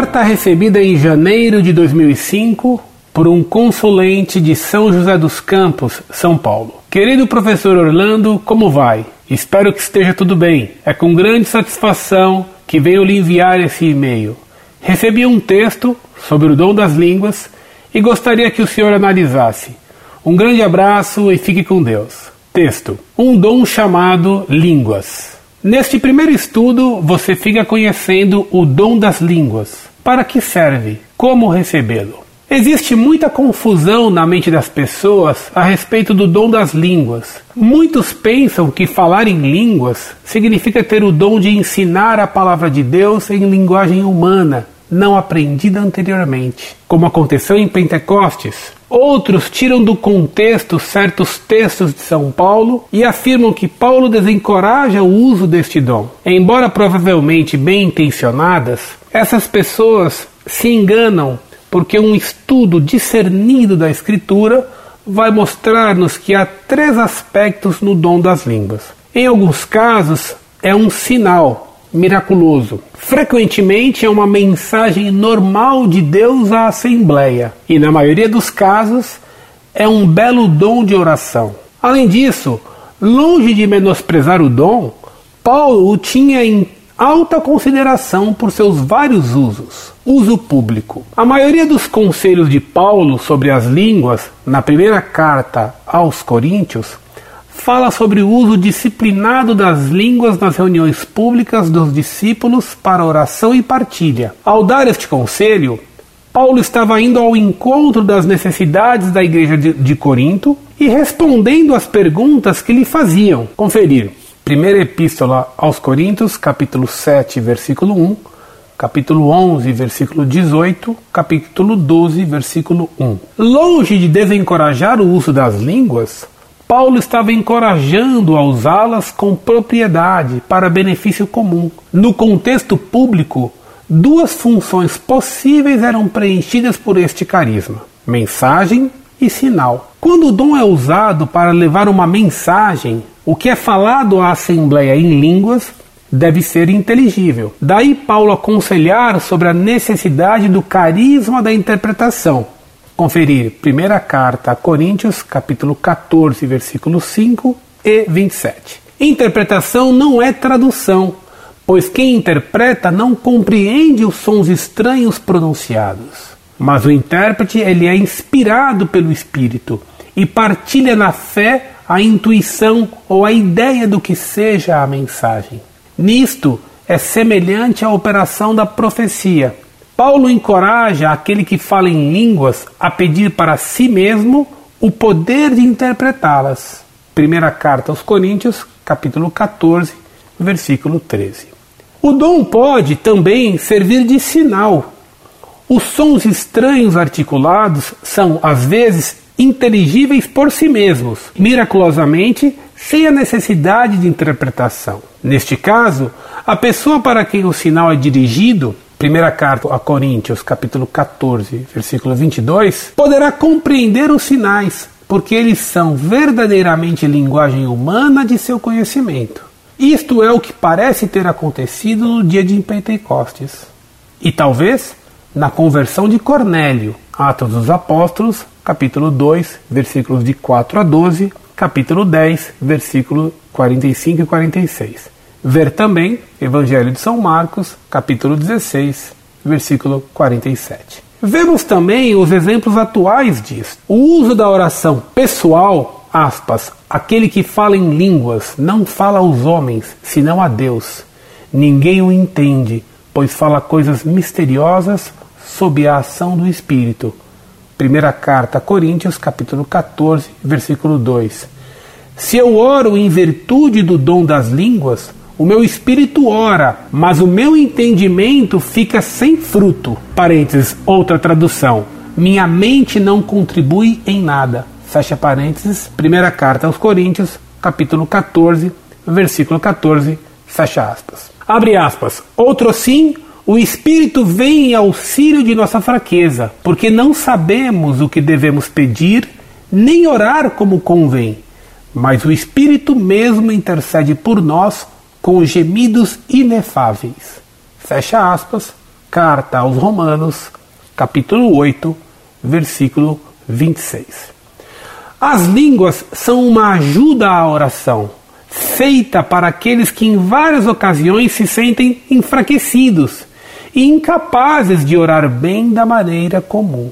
Carta recebida em janeiro de 2005 por um consulente de São José dos Campos, São Paulo. Querido professor Orlando, como vai? Espero que esteja tudo bem. É com grande satisfação que venho lhe enviar esse e-mail. Recebi um texto sobre o dom das línguas e gostaria que o senhor analisasse. Um grande abraço e fique com Deus. Texto: Um dom chamado línguas. Neste primeiro estudo, você fica conhecendo o dom das línguas. Para que serve? Como recebê-lo? Existe muita confusão na mente das pessoas a respeito do dom das línguas. Muitos pensam que falar em línguas significa ter o dom de ensinar a palavra de Deus em linguagem humana, não aprendida anteriormente, como aconteceu em Pentecostes. Outros tiram do contexto certos textos de São Paulo e afirmam que Paulo desencoraja o uso deste dom. Embora provavelmente bem intencionadas, essas pessoas se enganam porque um estudo discernido da Escritura vai mostrar-nos que há três aspectos no dom das línguas. Em alguns casos, é um sinal miraculoso. Frequentemente é uma mensagem normal de Deus à Assembleia, e na maioria dos casos é um belo dom de oração. Além disso, longe de menosprezar o dom, Paulo o tinha em alta consideração por seus vários usos. Uso público. A maioria dos conselhos de Paulo sobre as línguas, na primeira carta aos Coríntios, fala sobre o uso disciplinado das línguas nas reuniões públicas dos discípulos para oração e partilha. Ao dar este conselho, Paulo estava indo ao encontro das necessidades da igreja de, de Corinto e respondendo às perguntas que lhe faziam. Conferir. Primeira Epístola aos Coríntios, capítulo 7, versículo 1, capítulo 11, versículo 18, capítulo 12, versículo 1. Longe de desencorajar o uso das línguas, Paulo estava encorajando a usá-las com propriedade para benefício comum. No contexto público, duas funções possíveis eram preenchidas por este carisma: mensagem e sinal. Quando o dom é usado para levar uma mensagem, o que é falado à Assembleia em línguas deve ser inteligível. Daí Paulo aconselhar sobre a necessidade do carisma da interpretação. Conferir primeira carta a Coríntios, capítulo 14, versículos 5 e 27. Interpretação não é tradução, pois quem interpreta não compreende os sons estranhos pronunciados. Mas o intérprete ele é inspirado pelo Espírito e partilha na fé a intuição ou a ideia do que seja a mensagem. Nisto é semelhante à operação da profecia. Paulo encoraja aquele que fala em línguas a pedir para si mesmo o poder de interpretá-las. Primeira carta aos Coríntios, capítulo 14, versículo 13. O dom pode também servir de sinal. Os sons estranhos articulados são, às vezes, inteligíveis por si mesmos, miraculosamente, sem a necessidade de interpretação. Neste caso, a pessoa para quem o sinal é dirigido, primeira carta a Coríntios, capítulo 14, versículo 22, poderá compreender os sinais, porque eles são verdadeiramente linguagem humana de seu conhecimento. Isto é o que parece ter acontecido no dia de Pentecostes. E talvez na conversão de Cornélio, Atos dos Apóstolos, capítulo 2, versículos de 4 a 12, capítulo 10, versículo 45 e 46. Ver também Evangelho de São Marcos, capítulo 16, versículo 47. Vemos também os exemplos atuais disso. O uso da oração pessoal, aspas, aquele que fala em línguas não fala aos homens, senão a Deus. Ninguém o entende, pois fala coisas misteriosas sob a ação do Espírito. Primeira carta a Coríntios, capítulo 14, versículo 2. Se eu oro em virtude do dom das línguas, o meu espírito ora, mas o meu entendimento fica sem fruto. Parênteses, outra tradução. Minha mente não contribui em nada. Fecha parênteses, primeira carta aos Coríntios, capítulo 14, versículo 14, fecha aspas. Abre aspas. Outro sim, o Espírito vem em auxílio de nossa fraqueza, porque não sabemos o que devemos pedir, nem orar como convém. Mas o Espírito mesmo intercede por nós com gemidos inefáveis. Fecha aspas, Carta aos Romanos, capítulo 8, versículo 26. As línguas são uma ajuda à oração, feita para aqueles que em várias ocasiões se sentem enfraquecidos e incapazes de orar bem da maneira comum.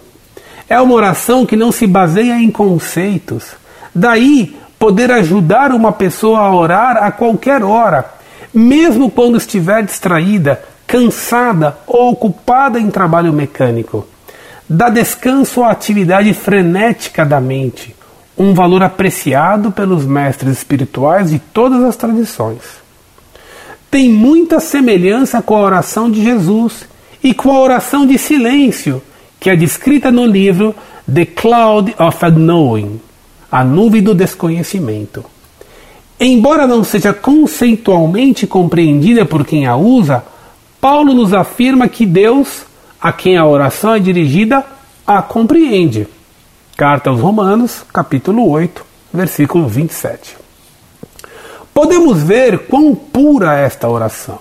É uma oração que não se baseia em conceitos. Daí poder ajudar uma pessoa a orar a qualquer hora, mesmo quando estiver distraída, cansada ou ocupada em trabalho mecânico. Dá descanso à atividade frenética da mente, um valor apreciado pelos mestres espirituais de todas as tradições. Tem muita semelhança com a oração de Jesus e com a oração de silêncio, que é descrita no livro The Cloud of Unknowing a nuvem do desconhecimento. Embora não seja conceitualmente compreendida por quem a usa, Paulo nos afirma que Deus, a quem a oração é dirigida, a compreende. Carta aos Romanos, capítulo 8, versículo 27. Podemos ver quão pura é esta oração.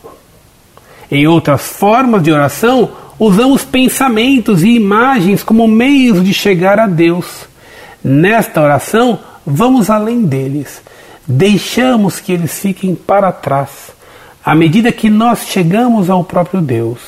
Em outras formas de oração, usamos pensamentos e imagens como meios de chegar a Deus. Nesta oração, vamos além deles. Deixamos que eles fiquem para trás, à medida que nós chegamos ao próprio Deus.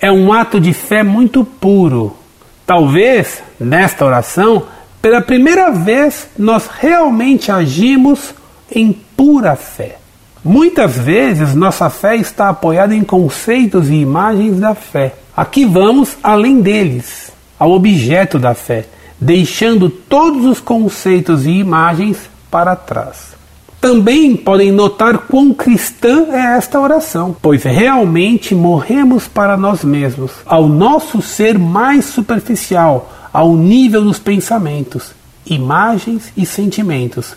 É um ato de fé muito puro. Talvez, nesta oração, pela primeira vez, nós realmente agimos em pura fé. Muitas vezes nossa fé está apoiada em conceitos e imagens da fé. Aqui vamos além deles, ao objeto da fé deixando todos os conceitos e imagens para trás. Também podem notar quão cristã é esta oração, pois realmente morremos para nós mesmos, ao nosso ser mais superficial, ao nível dos pensamentos, imagens e sentimentos,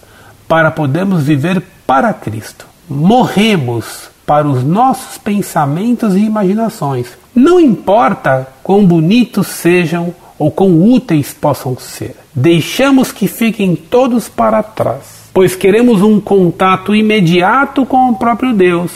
para podermos viver para Cristo. Morremos para os nossos pensamentos e imaginações. Não importa quão bonitos sejam ou quão úteis possam ser. Deixamos que fiquem todos para trás, pois queremos um contato imediato com o próprio Deus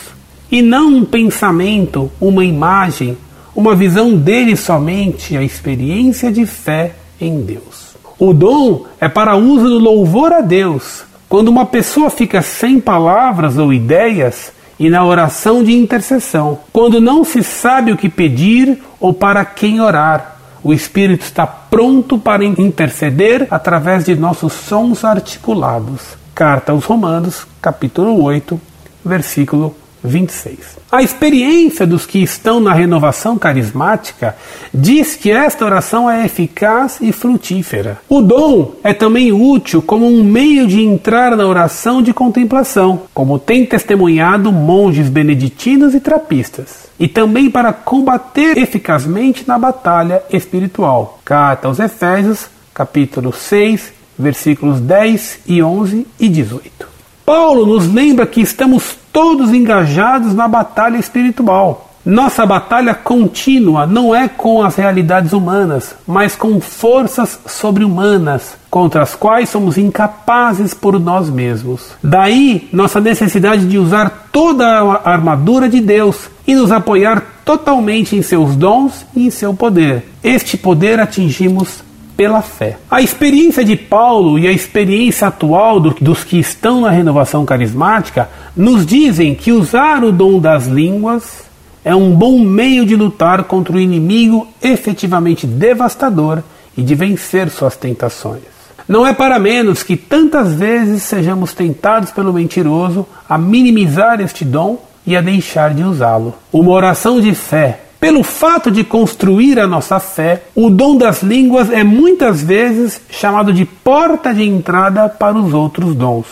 e não um pensamento, uma imagem, uma visão dele somente, a experiência de fé em Deus. O dom é para uso do louvor a Deus. Quando uma pessoa fica sem palavras ou ideias, e na oração de intercessão, quando não se sabe o que pedir ou para quem orar, o Espírito está pronto para interceder através de nossos sons articulados. Carta aos Romanos, capítulo 8, versículo 26. A experiência dos que estão na renovação carismática diz que esta oração é eficaz e frutífera. O dom é também útil como um meio de entrar na oração de contemplação, como tem testemunhado monges beneditinos e trapistas, e também para combater eficazmente na batalha espiritual. Carta aos Efésios, capítulo 6, versículos 10 e 11 e 18. Paulo nos lembra que estamos todos engajados na batalha espiritual. Nossa batalha contínua não é com as realidades humanas, mas com forças sobre-humanas, contra as quais somos incapazes por nós mesmos. Daí nossa necessidade de usar toda a armadura de Deus e nos apoiar totalmente em seus dons e em seu poder. Este poder atingimos pela fé. A experiência de Paulo e a experiência atual do, dos que estão na renovação carismática nos dizem que usar o dom das línguas é um bom meio de lutar contra o inimigo efetivamente devastador e de vencer suas tentações. Não é para menos que tantas vezes sejamos tentados pelo mentiroso a minimizar este dom e a deixar de usá-lo. Uma oração de fé pelo fato de construir a nossa fé, o dom das línguas é muitas vezes chamado de porta de entrada para os outros dons,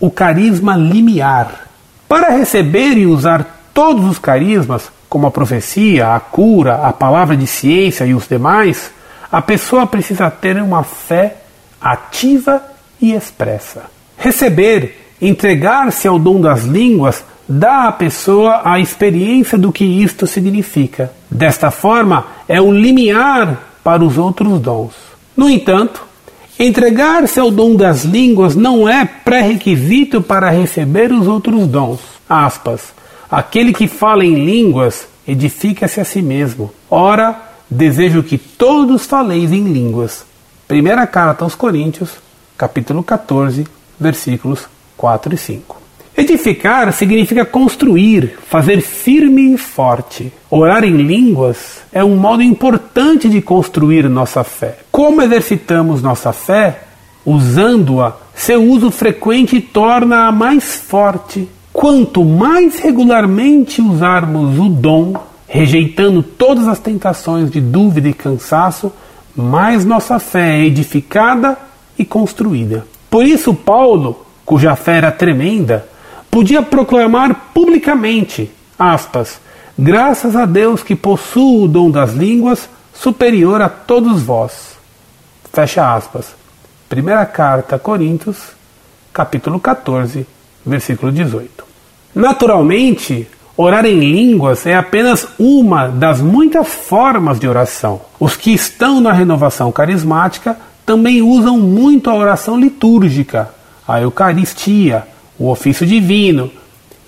o carisma limiar. Para receber e usar todos os carismas, como a profecia, a cura, a palavra de ciência e os demais, a pessoa precisa ter uma fé ativa e expressa. Receber, entregar-se ao dom das línguas dá à pessoa a experiência do que isto significa. Desta forma, é um limiar para os outros dons. No entanto, entregar-se ao dom das línguas não é pré-requisito para receber os outros dons. Aspas. Aquele que fala em línguas edifica-se a si mesmo. Ora, desejo que todos faleis em línguas. Primeira carta aos Coríntios, capítulo 14, versículos 4 e 5. Edificar significa construir, fazer firme e forte. Orar em línguas é um modo importante de construir nossa fé. Como exercitamos nossa fé? Usando-a, seu uso frequente torna-a mais forte. Quanto mais regularmente usarmos o dom, rejeitando todas as tentações de dúvida e cansaço, mais nossa fé é edificada e construída. Por isso, Paulo, cuja fé era tremenda, podia proclamar publicamente, aspas, graças a Deus que possuo o dom das línguas superior a todos vós. Fecha aspas. Primeira carta a Coríntios, capítulo 14, versículo 18. Naturalmente, orar em línguas é apenas uma das muitas formas de oração. Os que estão na renovação carismática também usam muito a oração litúrgica, a Eucaristia, o ofício divino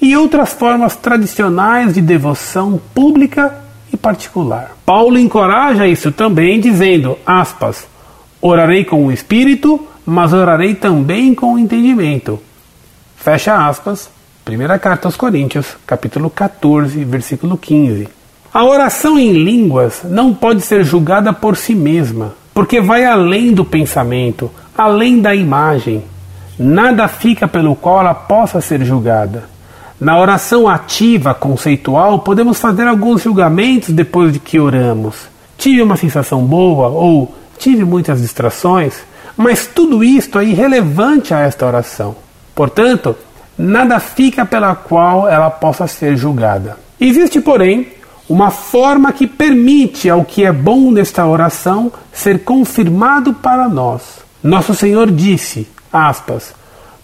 e outras formas tradicionais de devoção pública e particular. Paulo encoraja isso também dizendo, aspas, orarei com o espírito, mas orarei também com o entendimento. Fecha aspas, primeira carta aos Coríntios, capítulo 14, versículo 15. A oração em línguas não pode ser julgada por si mesma, porque vai além do pensamento, além da imagem, nada fica pelo qual ela possa ser julgada. Na oração ativa, conceitual, podemos fazer alguns julgamentos depois de que oramos. Tive uma sensação boa ou tive muitas distrações, mas tudo isto é irrelevante a esta oração. Portanto, nada fica pela qual ela possa ser julgada. Existe, porém, uma forma que permite ao que é bom nesta oração ser confirmado para nós. Nosso Senhor disse: aspas,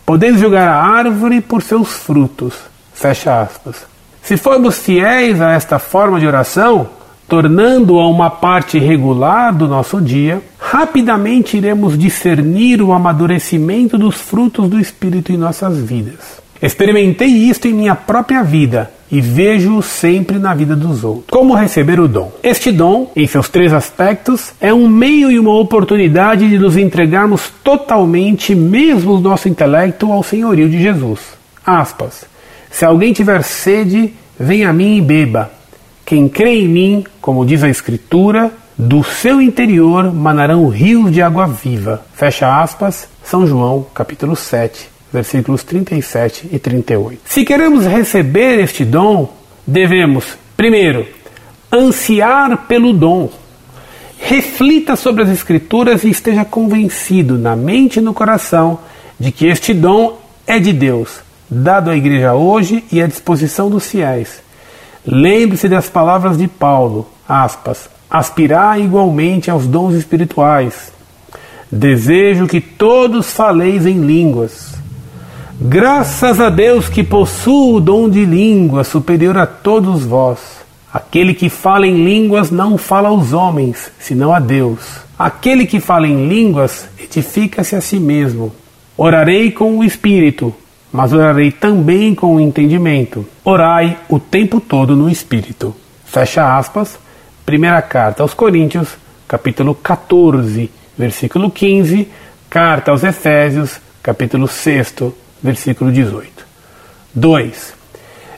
Podeis julgar a árvore por seus frutos. Fecha aspas. Se formos fiéis a esta forma de oração, tornando-a uma parte regular do nosso dia, rapidamente iremos discernir o amadurecimento dos frutos do Espírito em nossas vidas. Experimentei isto em minha própria vida e vejo-o sempre na vida dos outros. Como receber o dom? Este dom, em seus três aspectos, é um meio e uma oportunidade de nos entregarmos totalmente, mesmo o nosso intelecto, ao senhorio de Jesus. Aspas. Se alguém tiver sede, venha a mim e beba. Quem crê em mim, como diz a Escritura, do seu interior manarão rios de água viva. Fecha aspas, São João, capítulo 7, versículos 37 e 38. Se queremos receber este dom, devemos, primeiro, ansiar pelo dom. Reflita sobre as Escrituras e esteja convencido, na mente e no coração, de que este dom é de Deus, dado à igreja hoje e à disposição dos fiéis. Lembre-se das palavras de Paulo, aspas, aspirar igualmente aos dons espirituais. Desejo que todos faleis em línguas Graças a Deus que possuo o dom de língua superior a todos vós. Aquele que fala em línguas não fala aos homens, senão a Deus. Aquele que fala em línguas edifica-se a si mesmo. Orarei com o espírito, mas orarei também com o entendimento. Orai o tempo todo no espírito. Fecha aspas. Primeira carta aos Coríntios, capítulo 14, versículo 15. Carta aos Efésios, capítulo 6, versículo 18. 2.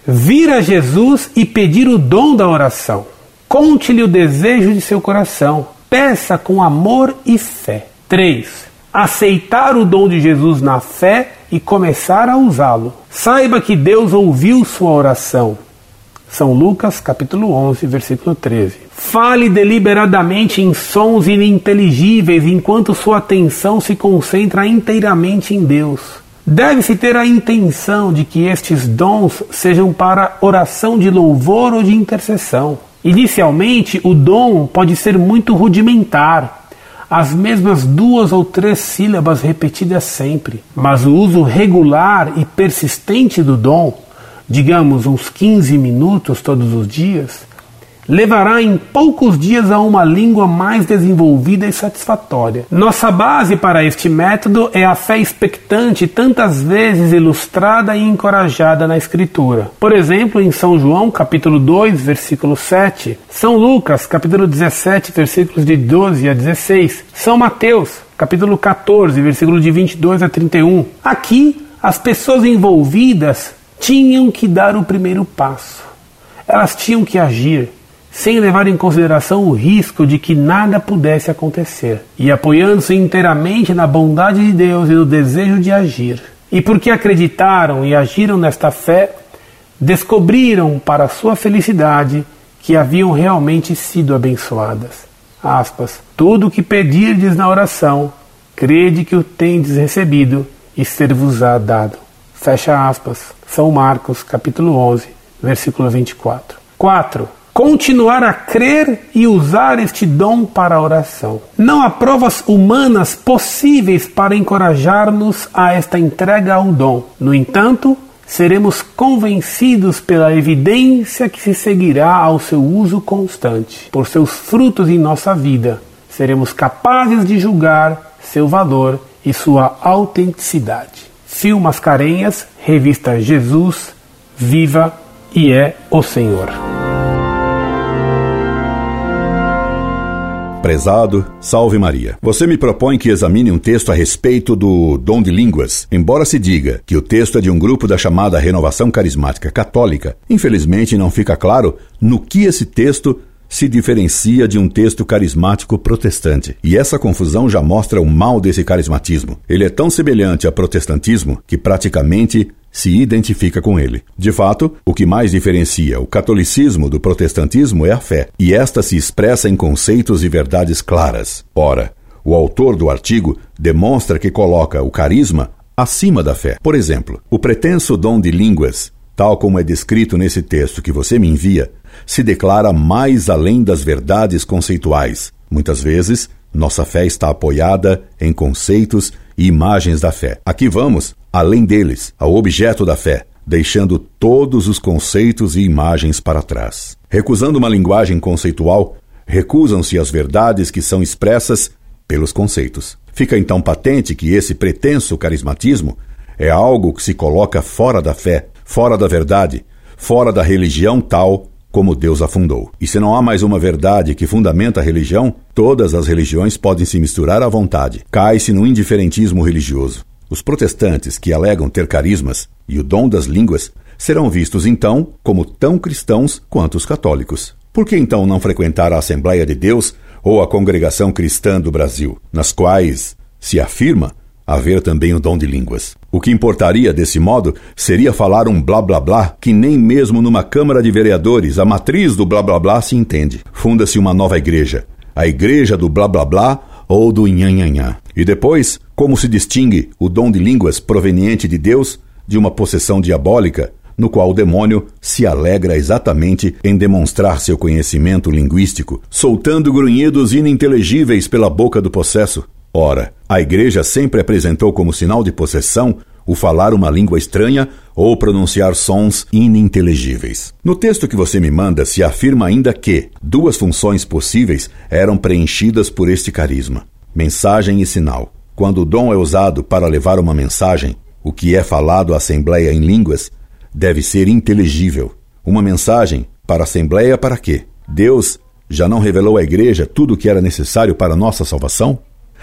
Vir a Jesus e pedir o dom da oração. Conte-lhe o desejo de seu coração. Peça com amor e fé. 3. Aceitar o dom de Jesus na fé e começar a usá-lo. Saiba que Deus ouviu sua oração. São Lucas, capítulo 11, versículo 13. Fale deliberadamente em sons ininteligíveis enquanto sua atenção se concentra inteiramente em Deus. Deve-se ter a intenção de que estes dons sejam para oração de louvor ou de intercessão. Inicialmente, o dom pode ser muito rudimentar, as mesmas duas ou três sílabas repetidas sempre, mas o uso regular e persistente do dom, digamos uns 15 minutos todos os dias, levará em poucos dias a uma língua mais desenvolvida e satisfatória. Nossa base para este método é a fé expectante, tantas vezes ilustrada e encorajada na Escritura. Por exemplo, em São João, capítulo 2, versículo 7, São Lucas, capítulo 17, versículos de 12 a 16, São Mateus, capítulo 14, versículo de 22 a 31. Aqui, as pessoas envolvidas tinham que dar o primeiro passo. Elas tinham que agir sem levar em consideração o risco de que nada pudesse acontecer, e apoiando-se inteiramente na bondade de Deus e no desejo de agir. E porque acreditaram e agiram nesta fé, descobriram para sua felicidade que haviam realmente sido abençoadas. Aspas, Tudo o que pedirdes na oração, crede que o tendes recebido e ser-vos-á dado. Fecha aspas. São Marcos, capítulo 11, versículo 24. 4 continuar a crer e usar este dom para a oração. Não há provas humanas possíveis para encorajar-nos a esta entrega ao dom. No entanto, seremos convencidos pela evidência que se seguirá ao seu uso constante. Por seus frutos em nossa vida, seremos capazes de julgar seu valor e sua autenticidade. Fio Mascarenhas, revista Jesus, viva e é o Senhor. Prezado, salve Maria. Você me propõe que examine um texto a respeito do dom de línguas. Embora se diga que o texto é de um grupo da chamada Renovação Carismática Católica, infelizmente não fica claro no que esse texto se diferencia de um texto carismático protestante. E essa confusão já mostra o mal desse carismatismo. Ele é tão semelhante ao protestantismo que praticamente se identifica com ele. De fato, o que mais diferencia o catolicismo do protestantismo é a fé, e esta se expressa em conceitos e verdades claras. Ora, o autor do artigo demonstra que coloca o carisma acima da fé. Por exemplo, o pretenso dom de línguas, tal como é descrito nesse texto que você me envia, se declara mais além das verdades conceituais. Muitas vezes, nossa fé está apoiada em conceitos e imagens da fé. Aqui vamos além deles, ao objeto da fé, deixando todos os conceitos e imagens para trás. Recusando uma linguagem conceitual, recusam-se as verdades que são expressas pelos conceitos. Fica então patente que esse pretenso carismatismo é algo que se coloca fora da fé, fora da verdade, fora da religião tal como Deus a fundou. E se não há mais uma verdade que fundamenta a religião, todas as religiões podem se misturar à vontade. Cai-se no indiferentismo religioso. Os protestantes que alegam ter carismas e o dom das línguas serão vistos então como tão cristãos quanto os católicos. Por que então não frequentar a Assembleia de Deus ou a Congregação Cristã do Brasil, nas quais se afirma haver também o dom de línguas? O que importaria desse modo seria falar um blá blá blá que nem mesmo numa Câmara de Vereadores a matriz do blá blá blá se entende. Funda-se uma nova igreja, a Igreja do blá blá blá ou do nhanhanhá. E depois, como se distingue o dom de línguas proveniente de Deus de uma possessão diabólica, no qual o demônio se alegra exatamente em demonstrar seu conhecimento linguístico, soltando grunhidos ininteligíveis pela boca do possesso. Ora, a Igreja sempre apresentou como sinal de possessão o falar uma língua estranha ou pronunciar sons ininteligíveis. No texto que você me manda se afirma ainda que duas funções possíveis eram preenchidas por este carisma: mensagem e sinal. Quando o dom é usado para levar uma mensagem, o que é falado à Assembleia em línguas deve ser inteligível. Uma mensagem para a Assembleia para quê? Deus já não revelou à Igreja tudo o que era necessário para a nossa salvação?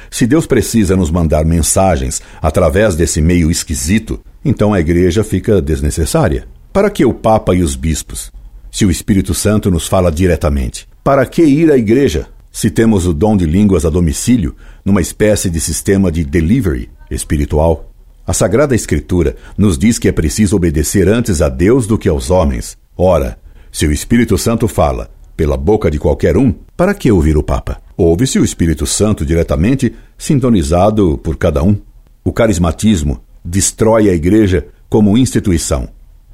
Se Deus precisa nos mandar mensagens através desse meio esquisito, então a igreja fica desnecessária. Para que o Papa e os bispos? Se o Espírito Santo nos fala diretamente. Para que ir à igreja? Se temos o dom de línguas a domicílio, numa espécie de sistema de delivery espiritual. A Sagrada Escritura nos diz que é preciso obedecer antes a Deus do que aos homens. Ora, se o Espírito Santo fala pela boca de qualquer um, para que ouvir o Papa? Ouve-se o Espírito Santo diretamente sintonizado por cada um. O carismatismo destrói a Igreja como instituição,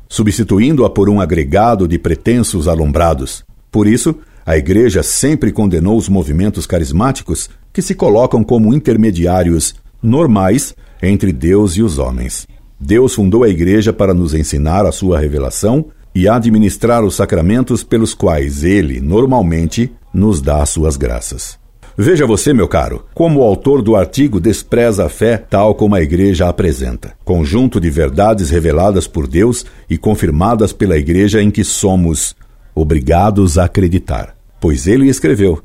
substituindo-a por um agregado de pretensos alumbrados. Por isso, a Igreja sempre condenou os movimentos carismáticos que se colocam como intermediários normais entre Deus e os homens. Deus fundou a Igreja para nos ensinar a sua revelação e administrar os sacramentos pelos quais ele, normalmente, nos dá as suas graças. Veja você, meu caro, como o autor do artigo despreza a fé tal como a Igreja a apresenta. Conjunto de verdades reveladas por Deus e confirmadas pela Igreja em que somos obrigados a acreditar. Pois ele escreveu.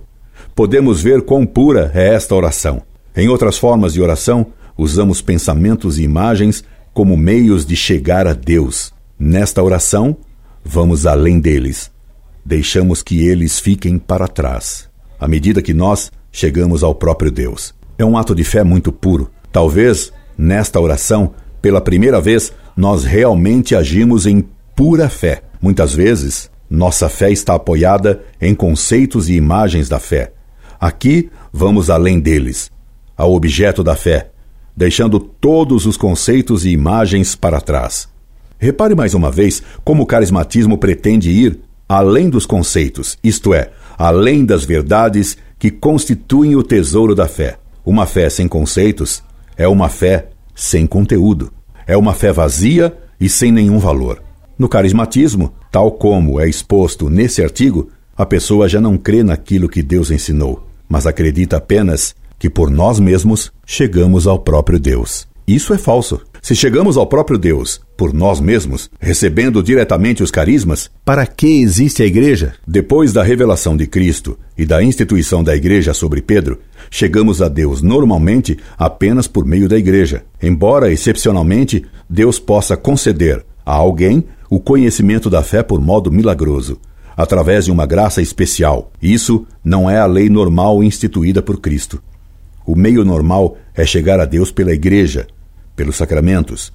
Podemos ver quão pura é esta oração. Em outras formas de oração, usamos pensamentos e imagens como meios de chegar a Deus. Nesta oração, vamos além deles. Deixamos que eles fiquem para trás. À medida que nós chegamos ao próprio Deus. É um ato de fé muito puro. Talvez, nesta oração, pela primeira vez, nós realmente agimos em pura fé. Muitas vezes, nossa fé está apoiada em conceitos e imagens da fé. Aqui, vamos além deles, ao objeto da fé, deixando todos os conceitos e imagens para trás. Repare mais uma vez como o carismatismo pretende ir além dos conceitos, isto é, além das verdades que constituem o tesouro da fé. Uma fé sem conceitos é uma fé sem conteúdo. É uma fé vazia e sem nenhum valor. No carismatismo, tal como é exposto nesse artigo, a pessoa já não crê naquilo que Deus ensinou, mas acredita apenas que por nós mesmos chegamos ao próprio Deus. Isso é falso. Se chegamos ao próprio Deus por nós mesmos, recebendo diretamente os carismas, para que existe a igreja? Depois da revelação de Cristo e da instituição da igreja sobre Pedro, chegamos a Deus normalmente apenas por meio da igreja. Embora excepcionalmente Deus possa conceder a alguém o conhecimento da fé por modo milagroso, através de uma graça especial. Isso não é a lei normal instituída por Cristo. O meio normal é chegar a Deus pela igreja, pelos sacramentos.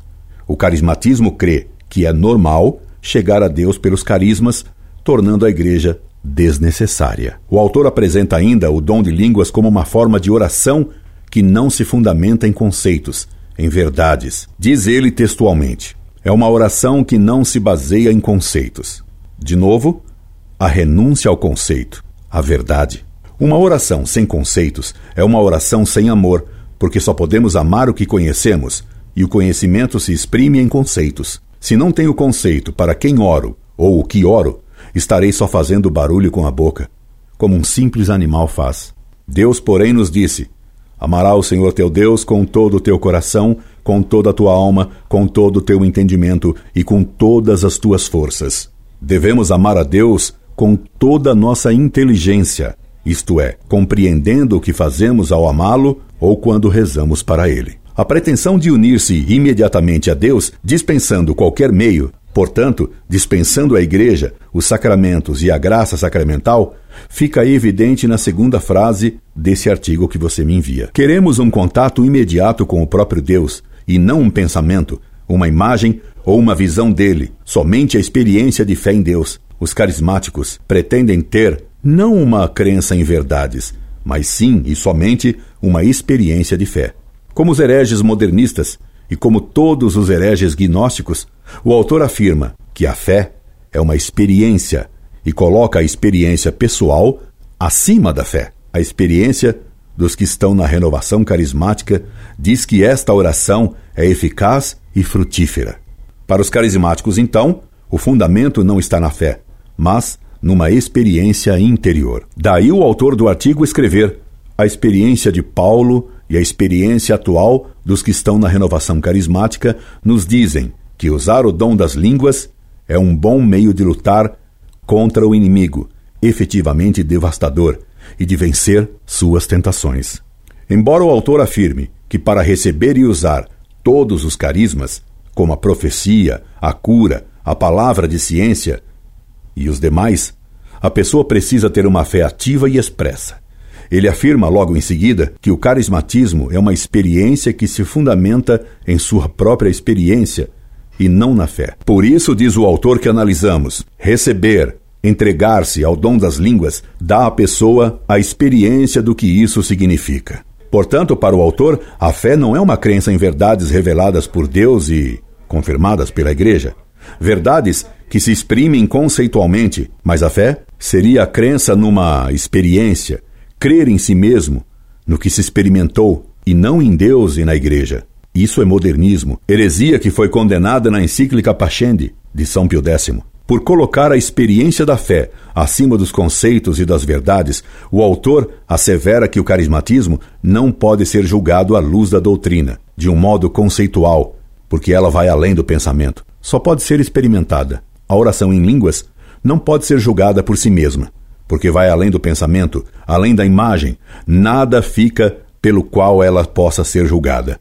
O carismatismo crê que é normal chegar a Deus pelos carismas, tornando a igreja desnecessária. O autor apresenta ainda o dom de línguas como uma forma de oração que não se fundamenta em conceitos, em verdades. Diz ele textualmente: é uma oração que não se baseia em conceitos. De novo, a renúncia ao conceito, a verdade. Uma oração sem conceitos é uma oração sem amor, porque só podemos amar o que conhecemos, e o conhecimento se exprime em conceitos. Se não tenho conceito para quem oro ou o que oro, estarei só fazendo barulho com a boca, como um simples animal faz. Deus, porém, nos disse: Amará o Senhor teu Deus com todo o teu coração, com toda a tua alma, com todo o teu entendimento e com todas as tuas forças. Devemos amar a Deus com toda a nossa inteligência, isto é, compreendendo o que fazemos ao amá-lo ou quando rezamos para ele. A pretensão de unir-se imediatamente a Deus, dispensando qualquer meio, portanto, dispensando a Igreja, os sacramentos e a graça sacramental, fica evidente na segunda frase desse artigo que você me envia. Queremos um contato imediato com o próprio Deus e não um pensamento, uma imagem ou uma visão dele, somente a experiência de fé em Deus. Os carismáticos pretendem ter não uma crença em verdades, mas sim e somente uma experiência de fé. Como os hereges modernistas e como todos os hereges gnósticos, o autor afirma que a fé é uma experiência e coloca a experiência pessoal acima da fé. A experiência dos que estão na renovação carismática diz que esta oração é eficaz e frutífera. Para os carismáticos, então, o fundamento não está na fé, mas numa experiência interior. Daí o autor do artigo escrever: a experiência de Paulo e a experiência atual dos que estão na renovação carismática nos dizem que usar o dom das línguas é um bom meio de lutar contra o inimigo, efetivamente devastador, e de vencer suas tentações. Embora o autor afirme que para receber e usar todos os carismas, como a profecia, a cura, a palavra de ciência, e os demais, a pessoa precisa ter uma fé ativa e expressa. Ele afirma logo em seguida que o carismatismo é uma experiência que se fundamenta em sua própria experiência e não na fé. Por isso, diz o autor que analisamos, receber, entregar-se ao dom das línguas dá à pessoa a experiência do que isso significa. Portanto, para o autor, a fé não é uma crença em verdades reveladas por Deus e confirmadas pela Igreja. Verdades que se exprimem conceitualmente, mas a fé seria a crença numa experiência, crer em si mesmo, no que se experimentou, e não em Deus e na Igreja. Isso é modernismo, heresia que foi condenada na encíclica Pascendi, de São Pio X. Por colocar a experiência da fé acima dos conceitos e das verdades, o autor assevera que o carismatismo não pode ser julgado à luz da doutrina, de um modo conceitual, porque ela vai além do pensamento. Só pode ser experimentada. A oração em línguas não pode ser julgada por si mesma, porque vai além do pensamento, além da imagem. Nada fica pelo qual ela possa ser julgada.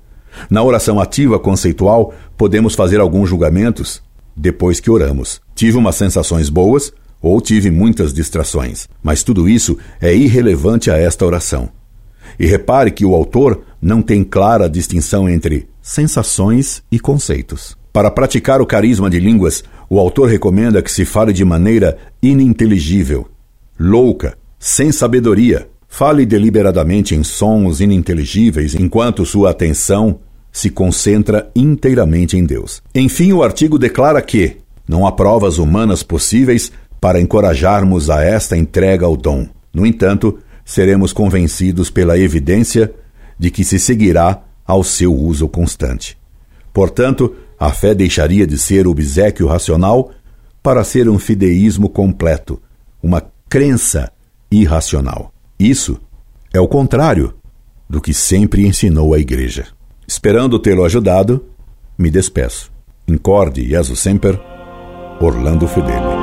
Na oração ativa conceitual, podemos fazer alguns julgamentos depois que oramos. Tive umas sensações boas ou tive muitas distrações, mas tudo isso é irrelevante a esta oração. E repare que o autor não tem clara distinção entre sensações e conceitos. Para praticar o carisma de línguas, o autor recomenda que se fale de maneira ininteligível, louca, sem sabedoria. Fale deliberadamente em sons ininteligíveis enquanto sua atenção se concentra inteiramente em Deus. Enfim, o artigo declara que não há provas humanas possíveis para encorajarmos a esta entrega ao dom. No entanto, seremos convencidos pela evidência de que se seguirá ao seu uso constante. Portanto, a fé deixaria de ser obsequio racional para ser um fideísmo completo, uma crença irracional. Isso é o contrário do que sempre ensinou a Igreja. Esperando tê-lo ajudado, me despeço. Incorde Jesus Semper, Orlando Fedeli.